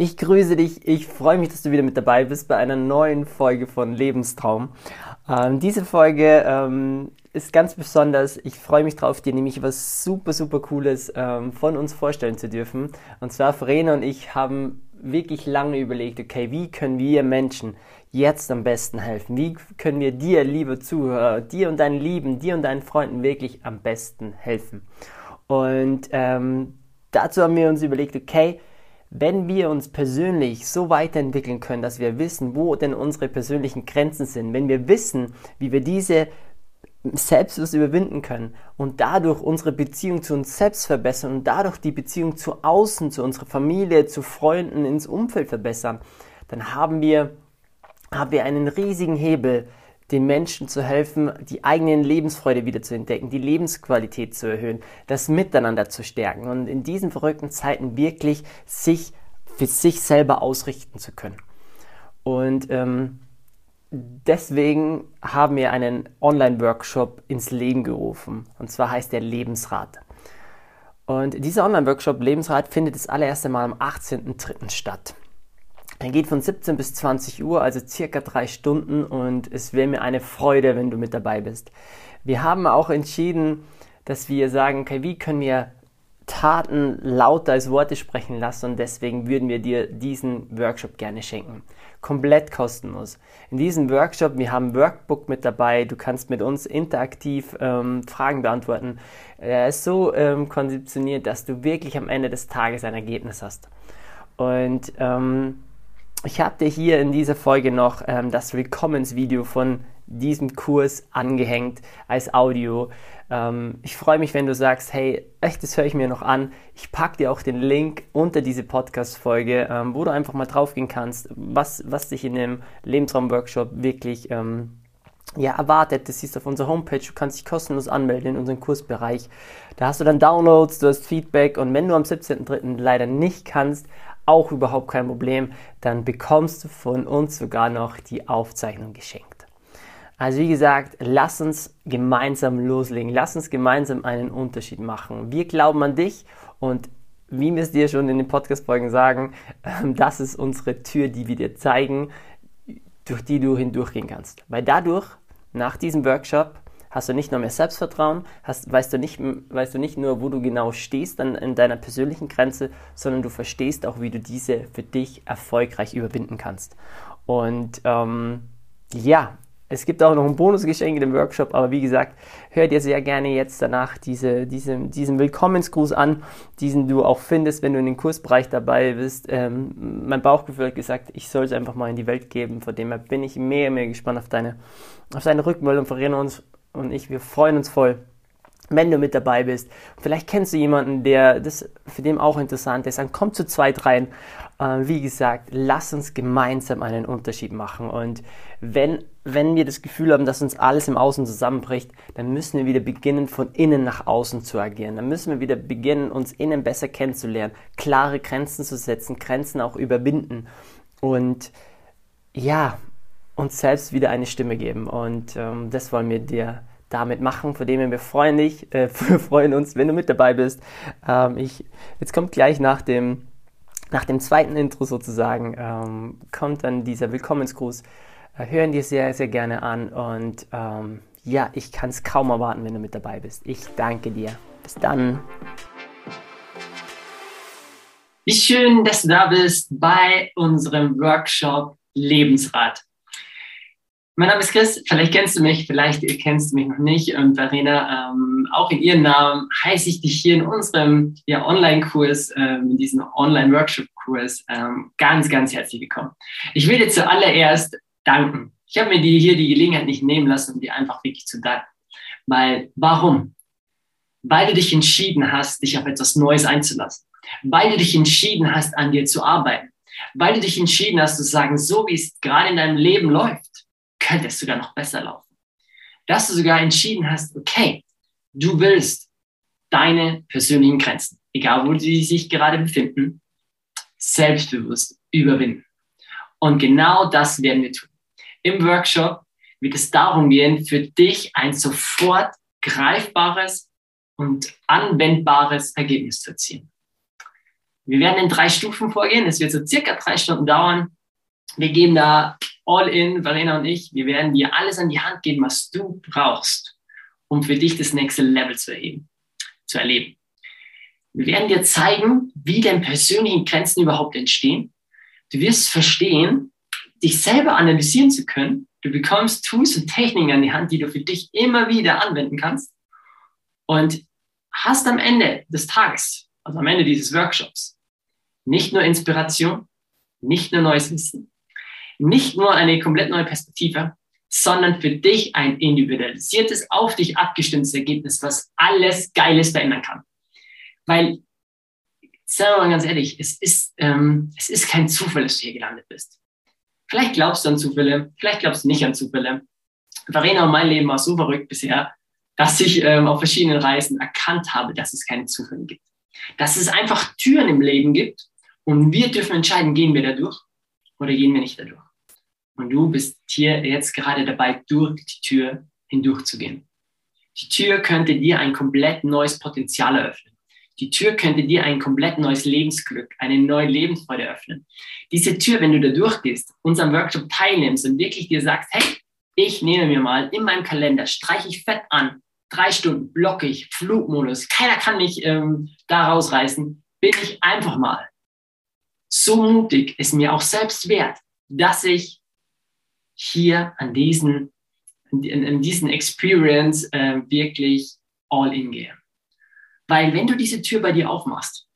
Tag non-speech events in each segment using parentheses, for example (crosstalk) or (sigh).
Ich grüße dich. Ich freue mich, dass du wieder mit dabei bist bei einer neuen Folge von Lebenstraum. Ähm, diese Folge ähm, ist ganz besonders. Ich freue mich drauf, dir nämlich was super, super Cooles ähm, von uns vorstellen zu dürfen. Und zwar Verena und ich haben wirklich lange überlegt, okay, wie können wir Menschen jetzt am besten helfen? Wie können wir dir, liebe Zuhörer, dir und deinen Lieben, dir und deinen Freunden wirklich am besten helfen? Und ähm, dazu haben wir uns überlegt, okay, wenn wir uns persönlich so weiterentwickeln können, dass wir wissen, wo denn unsere persönlichen Grenzen sind, wenn wir wissen, wie wir diese selbstlos überwinden können und dadurch unsere Beziehung zu uns selbst verbessern und dadurch die Beziehung zu außen, zu unserer Familie, zu Freunden, ins Umfeld verbessern, dann haben wir, haben wir einen riesigen Hebel, den Menschen zu helfen, die eigene Lebensfreude wieder zu entdecken, die Lebensqualität zu erhöhen, das Miteinander zu stärken und in diesen verrückten Zeiten wirklich sich für sich selber ausrichten zu können. Und ähm, deswegen haben wir einen Online-Workshop ins Leben gerufen. Und zwar heißt der Lebensrat. Und dieser Online-Workshop Lebensrat findet das allererste Mal am 18.03. statt. Er geht von 17 bis 20 Uhr, also circa drei Stunden und es wäre mir eine Freude, wenn du mit dabei bist. Wir haben auch entschieden, dass wir sagen, okay, wie können wir Taten lauter als Worte sprechen lassen und deswegen würden wir dir diesen Workshop gerne schenken. Komplett kostenlos. In diesem Workshop, wir haben Workbook mit dabei, du kannst mit uns interaktiv ähm, Fragen beantworten. Er ist so ähm, konzeptioniert, dass du wirklich am Ende des Tages ein Ergebnis hast. Und ähm, ich habe dir hier in dieser Folge noch ähm, das Willkommensvideo von diesem Kurs angehängt als Audio. Ähm, ich freue mich, wenn du sagst, hey, echt, das höre ich mir noch an. Ich packe dir auch den Link unter diese Podcast-Folge, ähm, wo du einfach mal draufgehen kannst, was, was dich in dem Lebensraum-Workshop wirklich ähm, ja, erwartet. Das siehst du auf unserer Homepage. Du kannst dich kostenlos anmelden in unseren Kursbereich. Da hast du dann Downloads, du hast Feedback und wenn du am 17.03. leider nicht kannst, auch überhaupt kein Problem, dann bekommst du von uns sogar noch die Aufzeichnung geschenkt. Also wie gesagt, lass uns gemeinsam loslegen, lass uns gemeinsam einen Unterschied machen. Wir glauben an dich und wie wir es dir schon in den Podcast-Folgen sagen, das ist unsere Tür, die wir dir zeigen, durch die du hindurchgehen kannst. Weil dadurch, nach diesem Workshop, hast du nicht nur mehr Selbstvertrauen, hast, weißt, du nicht, weißt du nicht nur, wo du genau stehst an, in deiner persönlichen Grenze, sondern du verstehst auch, wie du diese für dich erfolgreich überwinden kannst. Und ähm, ja, es gibt auch noch ein Bonusgeschenk in dem Workshop, aber wie gesagt, hör dir sehr gerne jetzt danach diese, diese, diesen Willkommensgruß an, diesen du auch findest, wenn du in den Kursbereich dabei bist. Ähm, mein Bauchgefühl hat gesagt, ich soll es einfach mal in die Welt geben, von dem her bin ich mehr, mehr gespannt auf deine, auf deine Rückmeldung. Verreden uns und ich, wir freuen uns voll, wenn du mit dabei bist. Vielleicht kennst du jemanden, der das für den auch interessant ist. Dann komm zu zweit rein. Äh, wie gesagt, lass uns gemeinsam einen Unterschied machen. Und wenn, wenn wir das Gefühl haben, dass uns alles im Außen zusammenbricht, dann müssen wir wieder beginnen, von innen nach außen zu agieren. Dann müssen wir wieder beginnen, uns innen besser kennenzulernen, klare Grenzen zu setzen, Grenzen auch überwinden. Und ja, uns selbst wieder eine Stimme geben. Und ähm, das wollen wir dir damit machen. Von dem wir freuen dich, äh, (laughs) wir freuen uns, wenn du mit dabei bist. Ähm, ich, jetzt kommt gleich nach dem, nach dem zweiten Intro sozusagen, ähm, kommt dann dieser Willkommensgruß. Äh, hören dir sehr, sehr gerne an und ähm, ja, ich kann es kaum erwarten, wenn du mit dabei bist. Ich danke dir. Bis dann. Wie schön, dass du da bist bei unserem Workshop Lebensrat. Mein Name ist Chris, vielleicht kennst du mich, vielleicht kennst du mich noch nicht. Und Verena, ähm, auch in ihrem Namen heiße ich dich hier in unserem ja, Online-Kurs, ähm, in diesem Online-Workshop-Kurs, ähm, ganz, ganz herzlich willkommen. Ich will dir zuallererst danken. Ich habe mir die, hier die Gelegenheit nicht nehmen lassen, um dir einfach wirklich zu danken. Weil, warum? Weil du dich entschieden hast, dich auf etwas Neues einzulassen. Weil du dich entschieden hast, an dir zu arbeiten. Weil du dich entschieden hast, zu sagen, so wie es gerade in deinem Leben läuft, könnte es sogar noch besser laufen. Dass du sogar entschieden hast, okay, du willst deine persönlichen Grenzen, egal wo sie sich gerade befinden, selbstbewusst überwinden. Und genau das werden wir tun. Im Workshop wird es darum gehen, für dich ein sofort greifbares und anwendbares Ergebnis zu erzielen. Wir werden in drei Stufen vorgehen. Es wird so circa drei Stunden dauern. Wir geben da all in, Verena und ich. Wir werden dir alles an die Hand geben, was du brauchst, um für dich das nächste Level zu erheben, zu erleben. Wir werden dir zeigen, wie denn persönliche Grenzen überhaupt entstehen. Du wirst verstehen, dich selber analysieren zu können. Du bekommst Tools und Techniken an die Hand, die du für dich immer wieder anwenden kannst. Und hast am Ende des Tages, also am Ende dieses Workshops, nicht nur Inspiration, nicht nur neues Wissen, nicht nur eine komplett neue Perspektive, sondern für dich ein individualisiertes, auf dich abgestimmtes Ergebnis, was alles Geiles verändern kann. Weil, sagen wir mal ganz ehrlich, es ist, ähm, es ist kein Zufall, dass du hier gelandet bist. Vielleicht glaubst du an Zufälle, vielleicht glaubst du nicht an Zufälle. Verena und mein Leben war so verrückt bisher, dass ich ähm, auf verschiedenen Reisen erkannt habe, dass es keine Zufälle gibt. Dass es einfach Türen im Leben gibt und wir dürfen entscheiden, gehen wir da durch oder gehen wir nicht da durch. Und du bist hier jetzt gerade dabei, durch die Tür hindurchzugehen. Die Tür könnte dir ein komplett neues Potenzial eröffnen. Die Tür könnte dir ein komplett neues Lebensglück, eine neue Lebensfreude öffnen. Diese Tür, wenn du da durchgehst, unserem Workshop teilnimmst und wirklich dir sagst, hey, ich nehme mir mal in meinem Kalender, streiche ich fett an, drei Stunden, blockig, Flugmodus, keiner kann mich ähm, da rausreißen, bin ich einfach mal so mutig, ist mir auch selbst wert, dass ich hier an diesen, an, an diesen Experience äh, wirklich all in gehe. Weil wenn du diese Tür bei dir aufmachst,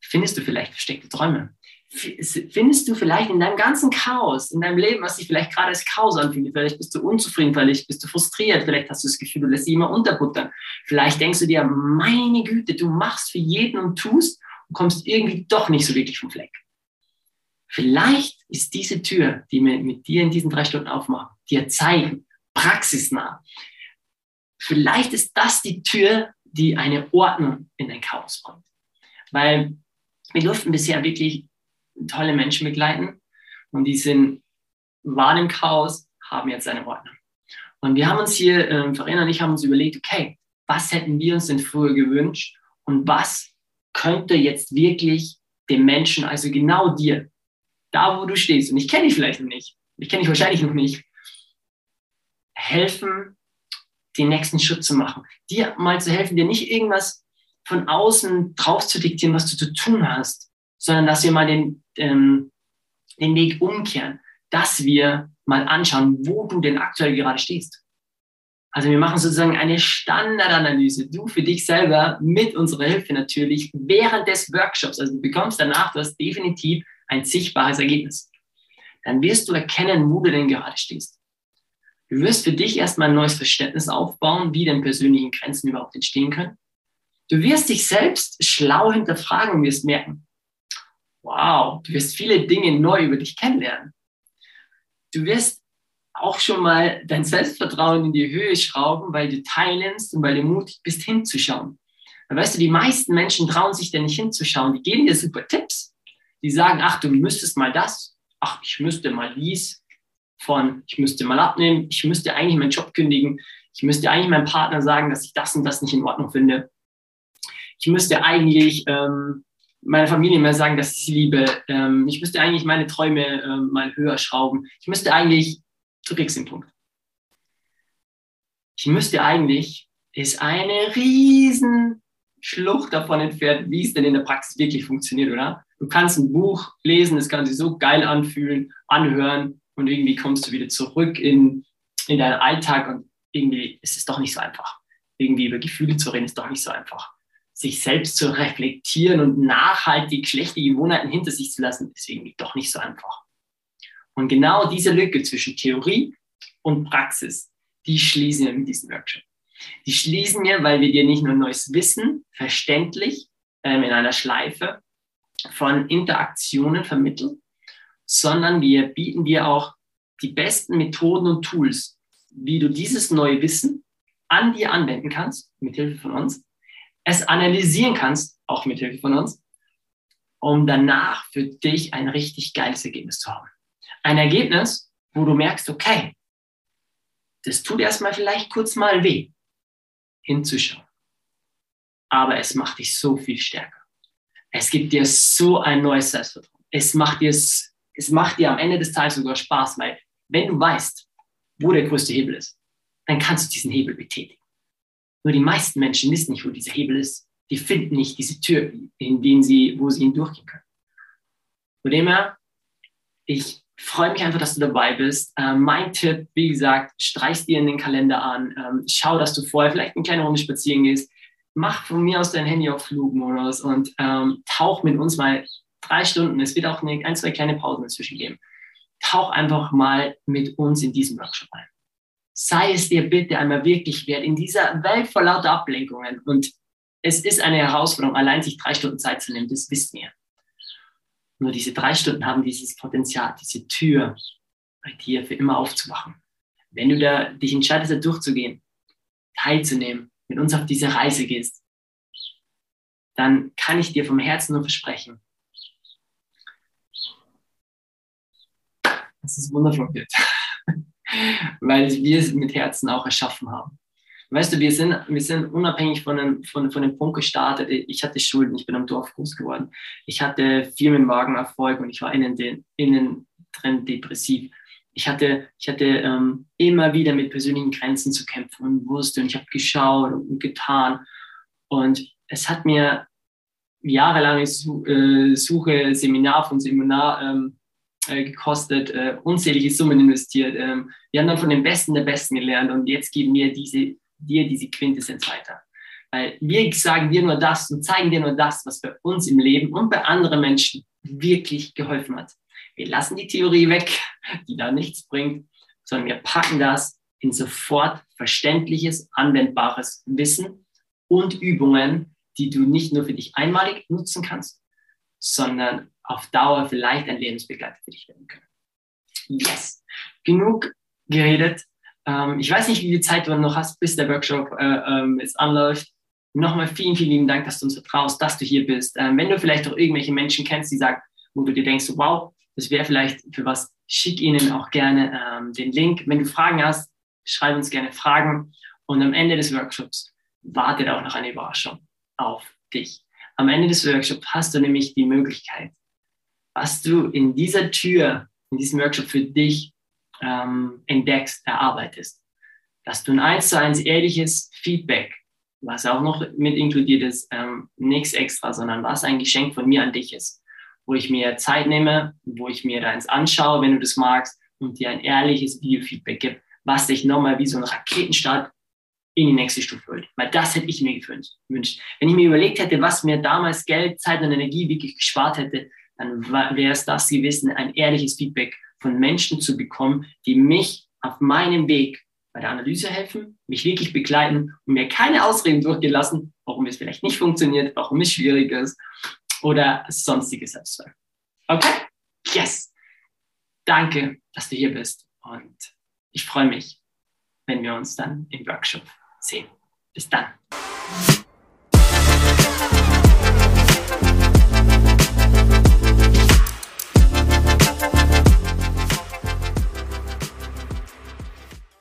findest du vielleicht versteckte Träume. Findest du vielleicht in deinem ganzen Chaos, in deinem Leben, was sich vielleicht gerade als Chaos anfühlt, vielleicht bist du unzufrieden, vielleicht bist du frustriert, vielleicht hast du das Gefühl, du lässt sie immer unterbuttern. Vielleicht denkst du dir, meine Güte, du machst für jeden und tust und kommst irgendwie doch nicht so wirklich vom Fleck. Vielleicht ist diese Tür, die wir mit dir in diesen drei Stunden aufmachen, dir zeigen, praxisnah. Vielleicht ist das die Tür, die eine Ordnung in dein Chaos bringt. Weil wir durften bisher wirklich tolle Menschen begleiten und die sind, waren im Chaos, haben jetzt eine Ordnung. Und wir haben uns hier, äh, Verena und ich haben uns überlegt, okay, was hätten wir uns denn früher gewünscht und was könnte jetzt wirklich dem Menschen, also genau dir, da wo du stehst, und ich kenne dich vielleicht noch nicht, ich kenne dich wahrscheinlich noch nicht, helfen, den nächsten Schritt zu machen, dir mal zu helfen, dir nicht irgendwas von außen drauf zu diktieren, was du zu tun hast, sondern dass wir mal den, ähm, den Weg umkehren, dass wir mal anschauen, wo du denn aktuell gerade stehst. Also wir machen sozusagen eine Standardanalyse, du für dich selber mit unserer Hilfe natürlich während des Workshops. Also du bekommst danach, du hast definitiv ein sichtbares Ergebnis. Dann wirst du erkennen, wo du denn gerade stehst. Du wirst für dich erstmal ein neues Verständnis aufbauen, wie denn persönliche Grenzen überhaupt entstehen können. Du wirst dich selbst schlau hinterfragen und wirst merken, wow, du wirst viele Dinge neu über dich kennenlernen. Du wirst auch schon mal dein Selbstvertrauen in die Höhe schrauben, weil du teilnimmst und weil du mutig bist, hinzuschauen. Dann weißt du, die meisten Menschen trauen sich denn nicht hinzuschauen. Die geben dir super Tipps. Die sagen, ach, du müsstest mal das. Ach, ich müsste mal dies von, ich müsste mal abnehmen, ich müsste eigentlich meinen Job kündigen, ich müsste eigentlich meinem Partner sagen, dass ich das und das nicht in Ordnung finde. Ich müsste eigentlich ähm, meiner Familie mal sagen, dass ich sie liebe. Ähm, ich müsste eigentlich meine Träume ähm, mal höher schrauben. Ich müsste eigentlich, du kriegst den Punkt. Ich müsste eigentlich, ist eine riesen Schlucht davon entfernt, wie es denn in der Praxis wirklich funktioniert, oder? Du kannst ein Buch lesen, es kann sich so geil anfühlen, anhören, und irgendwie kommst du wieder zurück in, in deinen Alltag und irgendwie ist es doch nicht so einfach. Irgendwie über Gefühle zu reden ist doch nicht so einfach. Sich selbst zu reflektieren und nachhaltig schlechte Gewohnheiten hinter sich zu lassen, ist irgendwie doch nicht so einfach. Und genau diese Lücke zwischen Theorie und Praxis, die schließen wir mit diesem Workshop. Die schließen wir, weil wir dir nicht nur neues Wissen verständlich ähm, in einer Schleife von Interaktionen vermitteln, sondern wir bieten dir auch die besten Methoden und Tools, wie du dieses neue Wissen an dir anwenden kannst, mit Hilfe von uns, es analysieren kannst, auch mit Hilfe von uns, um danach für dich ein richtig geiles Ergebnis zu haben. Ein Ergebnis, wo du merkst, okay, das tut erstmal vielleicht kurz mal weh, hinzuschauen. Aber es macht dich so viel stärker. Es gibt dir so ein neues Selbstvertrauen. Es macht dir, es macht dir am Ende des Tages sogar Spaß, weil wenn du weißt, wo der größte Hebel ist, dann kannst du diesen Hebel betätigen. Nur die meisten Menschen wissen nicht, wo dieser Hebel ist. Die finden nicht diese Tür, in denen sie, wo sie ihn durchgehen können. Von dem her, ich freue mich einfach, dass du dabei bist. Ähm, mein Tipp, wie gesagt, streich dir in den Kalender an. Ähm, schau, dass du vorher vielleicht eine kleine Runde spazieren gehst. Mach von mir aus dein Handy auf Flugmodus und ähm, tauch mit uns mal drei Stunden. Es wird auch eine, ein, zwei kleine Pausen dazwischen geben. Tauch einfach mal mit uns in diesen Workshop ein. Sei es dir bitte einmal wirklich wert in dieser Welt vor lauter Ablenkungen. Und es ist eine Herausforderung, allein sich drei Stunden Zeit zu nehmen, das wissen wir. Nur diese drei Stunden haben dieses Potenzial, diese Tür bei dir für immer aufzumachen. Wenn du da dich entscheidest, da durchzugehen, teilzunehmen, mit uns auf diese Reise gehst, dann kann ich dir vom Herzen nur versprechen, dass es wundervoll wird. (laughs) Weil wir es mit Herzen auch erschaffen haben. Weißt du, wir sind, wir sind unabhängig von dem, von, von dem Punkt gestartet. Ich hatte Schulden, ich bin am Dorf groß geworden. Ich hatte Firmenwagen Erfolg und ich war innen, den, innen drin depressiv. Ich hatte, ich hatte ähm, immer wieder mit persönlichen Grenzen zu kämpfen und wusste und ich habe geschaut und getan. Und es hat mir jahrelange äh, Suche, Seminar von Seminar ähm, äh, gekostet, äh, unzählige Summen investiert. Ähm, wir haben dann von den Besten der Besten gelernt und jetzt geben wir diese dir diese Quintessenz weiter. Weil wir sagen dir nur das und zeigen dir nur das, was bei uns im Leben und bei anderen Menschen wirklich geholfen hat. Wir lassen die Theorie weg, die da nichts bringt, sondern wir packen das in sofort verständliches, anwendbares Wissen und Übungen, die du nicht nur für dich einmalig nutzen kannst, sondern auf Dauer vielleicht ein Lebensbegleiter für dich werden können. Yes. Genug geredet. Ähm, ich weiß nicht, wie viel Zeit du noch hast, bis der Workshop äh, ähm, jetzt anläuft. Nochmal vielen, vielen lieben Dank, dass du uns vertraust, dass du hier bist. Ähm, wenn du vielleicht auch irgendwelche Menschen kennst, die sagen, wo du dir denkst, wow, das wäre vielleicht für was, schick ihnen auch gerne ähm, den Link. Wenn du Fragen hast, schreib uns gerne Fragen. Und am Ende des Workshops wartet auch noch eine Überraschung auf dich. Am Ende des Workshops hast du nämlich die Möglichkeit, was du in dieser Tür, in diesem Workshop für dich ähm, entdeckst, erarbeitest. Dass du ein eins zu eins ehrliches Feedback, was auch noch mit inkludiert ist, ähm, nichts extra, sondern was ein Geschenk von mir an dich ist, wo ich mir Zeit nehme, wo ich mir deins anschaue, wenn du das magst, und dir ein ehrliches Video-Feedback gebe, was dich nochmal wie so ein Raketenstart in die nächste Stufe holt. Weil das hätte ich mir gewünscht. Wenn ich mir überlegt hätte, was mir damals Geld, Zeit und Energie wirklich gespart hätte, dann wäre es das gewesen, ein ehrliches Feedback von Menschen zu bekommen, die mich auf meinem Weg bei der Analyse helfen, mich wirklich begleiten und mir keine Ausreden durchgelassen, warum es vielleicht nicht funktioniert, warum es schwierig ist oder sonstige Selbstzweifel. Okay? Yes! Danke, dass du hier bist und ich freue mich, wenn wir uns dann im Workshop sehen. Bis dann.